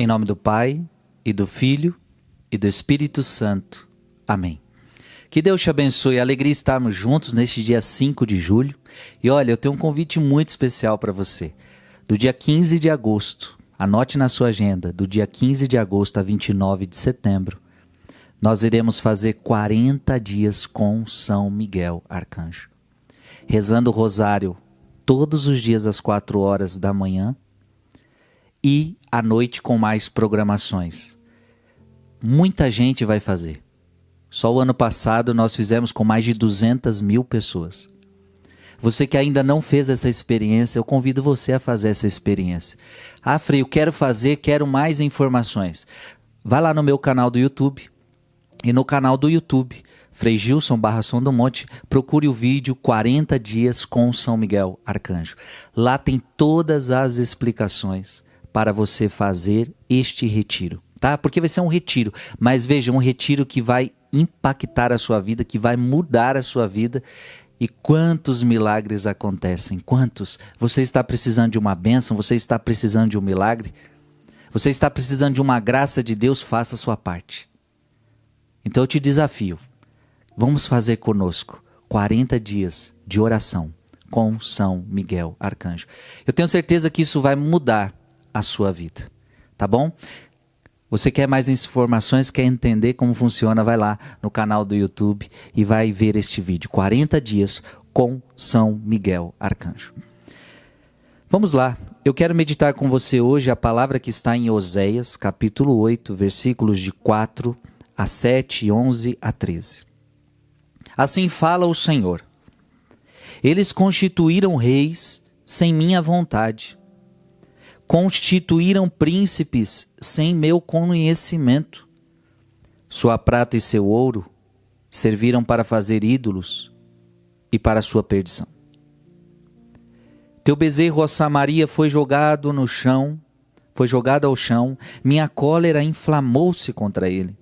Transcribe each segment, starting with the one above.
Em nome do Pai, e do Filho, e do Espírito Santo. Amém. Que Deus te abençoe. Alegria estarmos juntos neste dia 5 de julho. E olha, eu tenho um convite muito especial para você. Do dia 15 de agosto, anote na sua agenda, do dia 15 de agosto a 29 de setembro, nós iremos fazer 40 dias com São Miguel Arcanjo. Rezando o rosário todos os dias às 4 horas da manhã e à noite com mais programações. Muita gente vai fazer. Só o ano passado nós fizemos com mais de 200 mil pessoas. Você que ainda não fez essa experiência, eu convido você a fazer essa experiência. Ah, Frei, eu quero fazer, quero mais informações. Vá lá no meu canal do YouTube. E no canal do YouTube, Frei Gilson barra Som do Monte, procure o vídeo 40 dias com São Miguel Arcanjo. Lá tem todas as explicações para você fazer este retiro, tá? Porque vai ser um retiro, mas veja, um retiro que vai impactar a sua vida, que vai mudar a sua vida. E quantos milagres acontecem? Quantos? Você está precisando de uma bênção? Você está precisando de um milagre? Você está precisando de uma graça de Deus? Faça a sua parte. Então eu te desafio. Vamos fazer conosco 40 dias de oração com São Miguel Arcanjo. Eu tenho certeza que isso vai mudar a sua vida. Tá bom? Você quer mais informações, quer entender como funciona, vai lá no canal do YouTube e vai ver este vídeo. 40 dias com São Miguel Arcanjo. Vamos lá. Eu quero meditar com você hoje a palavra que está em Oséias, capítulo 8, versículos de 4 a 7, 11 a 13. Assim fala o Senhor. Eles constituíram reis sem minha vontade constituíram príncipes sem meu conhecimento. Sua prata e seu ouro serviram para fazer ídolos e para sua perdição. Teu bezerro, ó Samaria, foi jogado no chão, foi jogado ao chão, minha cólera inflamou-se contra ele,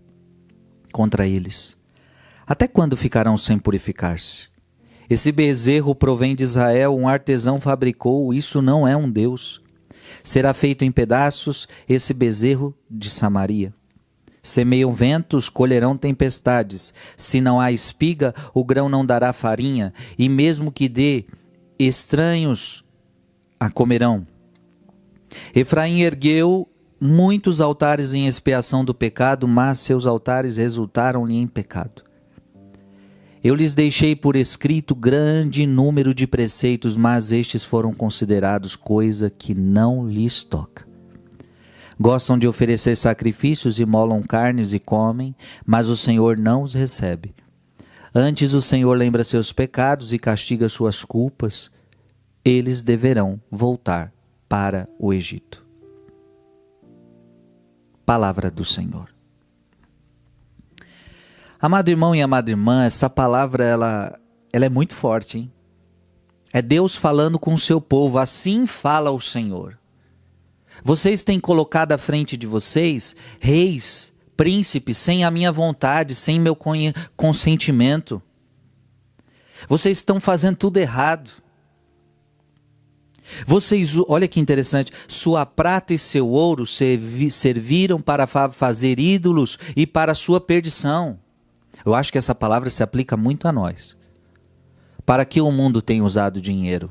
contra eles. Até quando ficarão sem purificar-se? Esse bezerro provém de Israel, um artesão fabricou, isso não é um Deus. Será feito em pedaços esse bezerro de Samaria. Semeiam ventos, colherão tempestades. Se não há espiga, o grão não dará farinha, e mesmo que dê, estranhos a comerão. Efraim ergueu muitos altares em expiação do pecado, mas seus altares resultaram-lhe em pecado. Eu lhes deixei por escrito grande número de preceitos, mas estes foram considerados coisa que não lhes toca. Gostam de oferecer sacrifícios, molam carnes e comem, mas o Senhor não os recebe. Antes o Senhor lembra seus pecados e castiga suas culpas. Eles deverão voltar para o Egito. Palavra do Senhor. Amado irmão e amada irmã, essa palavra ela, ela é muito forte, hein? É Deus falando com o seu povo, assim fala o Senhor. Vocês têm colocado à frente de vocês reis, príncipes, sem a minha vontade, sem meu consentimento. Vocês estão fazendo tudo errado. Vocês, olha que interessante, sua prata e seu ouro serviram para fazer ídolos e para sua perdição. Eu acho que essa palavra se aplica muito a nós. Para que o mundo tem usado dinheiro?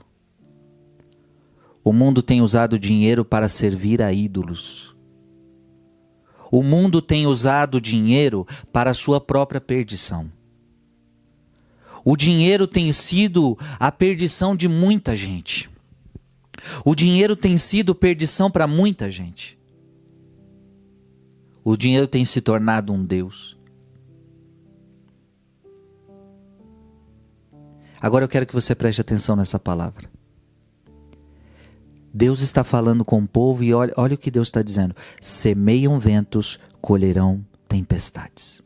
O mundo tem usado dinheiro para servir a ídolos. O mundo tem usado dinheiro para a sua própria perdição. O dinheiro tem sido a perdição de muita gente. O dinheiro tem sido perdição para muita gente. O dinheiro tem se tornado um Deus. Agora eu quero que você preste atenção nessa palavra. Deus está falando com o povo e olha, olha o que Deus está dizendo: semeiam ventos, colherão tempestades.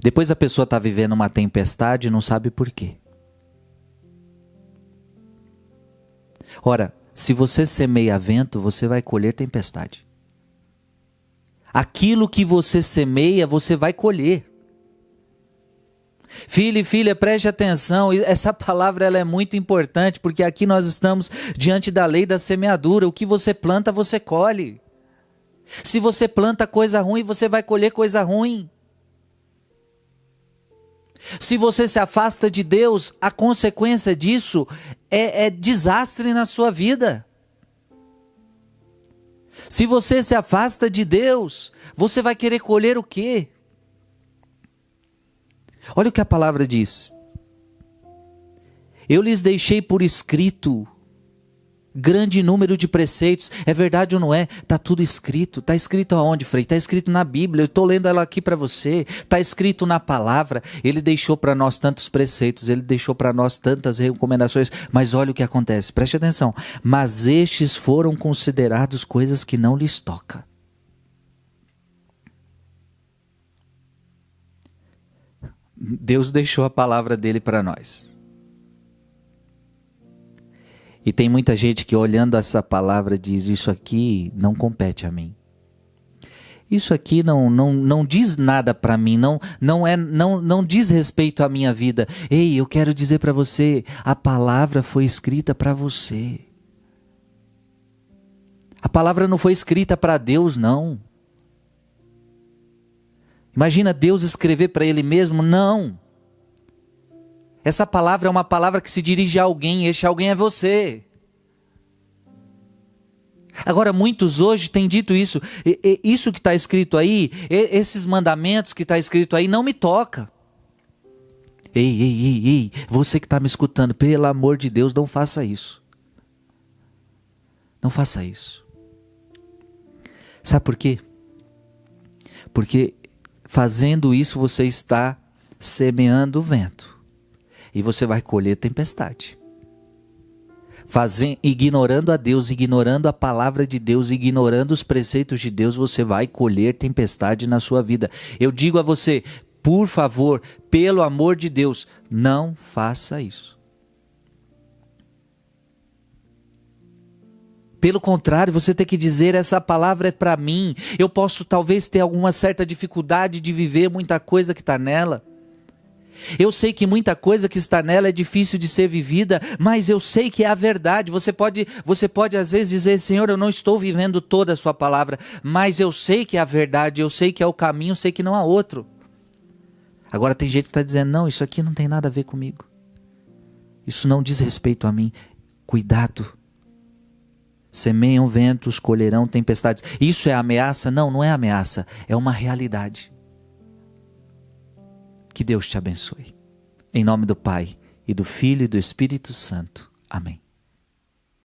Depois a pessoa está vivendo uma tempestade e não sabe por quê. Ora, se você semeia vento, você vai colher tempestade. Aquilo que você semeia, você vai colher. Filho e filha, preste atenção, essa palavra ela é muito importante, porque aqui nós estamos diante da lei da semeadura. O que você planta, você colhe. Se você planta coisa ruim, você vai colher coisa ruim. Se você se afasta de Deus, a consequência disso é, é desastre na sua vida. Se você se afasta de Deus, você vai querer colher o quê? Olha o que a palavra diz. Eu lhes deixei por escrito grande número de preceitos. É verdade ou não é? Está tudo escrito. Está escrito aonde, Frei? Está escrito na Bíblia. Eu estou lendo ela aqui para você. Está escrito na palavra. Ele deixou para nós tantos preceitos, ele deixou para nós tantas recomendações. Mas olha o que acontece, preste atenção. Mas estes foram considerados coisas que não lhes toca. Deus deixou a palavra dele para nós. E tem muita gente que olhando essa palavra diz: Isso aqui não compete a mim. Isso aqui não, não, não diz nada para mim, não, não, é, não, não diz respeito à minha vida. Ei, eu quero dizer para você: a palavra foi escrita para você. A palavra não foi escrita para Deus, não. Imagina Deus escrever para ele mesmo? Não. Essa palavra é uma palavra que se dirige a alguém, e este alguém é você. Agora, muitos hoje têm dito isso. isso que está escrito aí, esses mandamentos que está escrito aí, não me toca. Ei, ei, ei, ei, você que está me escutando, pelo amor de Deus, não faça isso. Não faça isso. Sabe por quê? Porque Fazendo isso, você está semeando o vento e você vai colher tempestade. Fazendo, ignorando a Deus, ignorando a palavra de Deus, ignorando os preceitos de Deus, você vai colher tempestade na sua vida. Eu digo a você, por favor, pelo amor de Deus, não faça isso. Pelo contrário, você tem que dizer: essa palavra é para mim. Eu posso talvez ter alguma certa dificuldade de viver muita coisa que está nela. Eu sei que muita coisa que está nela é difícil de ser vivida, mas eu sei que é a verdade. Você pode, você pode às vezes dizer, Senhor, eu não estou vivendo toda a sua palavra, mas eu sei que é a verdade, eu sei que é o caminho, eu sei que não há outro. Agora tem gente que está dizendo, não, isso aqui não tem nada a ver comigo. Isso não diz respeito a mim. Cuidado Semeiam ventos, colherão tempestades. Isso é ameaça? Não, não é ameaça. É uma realidade. Que Deus te abençoe. Em nome do Pai, e do Filho e do Espírito Santo. Amém.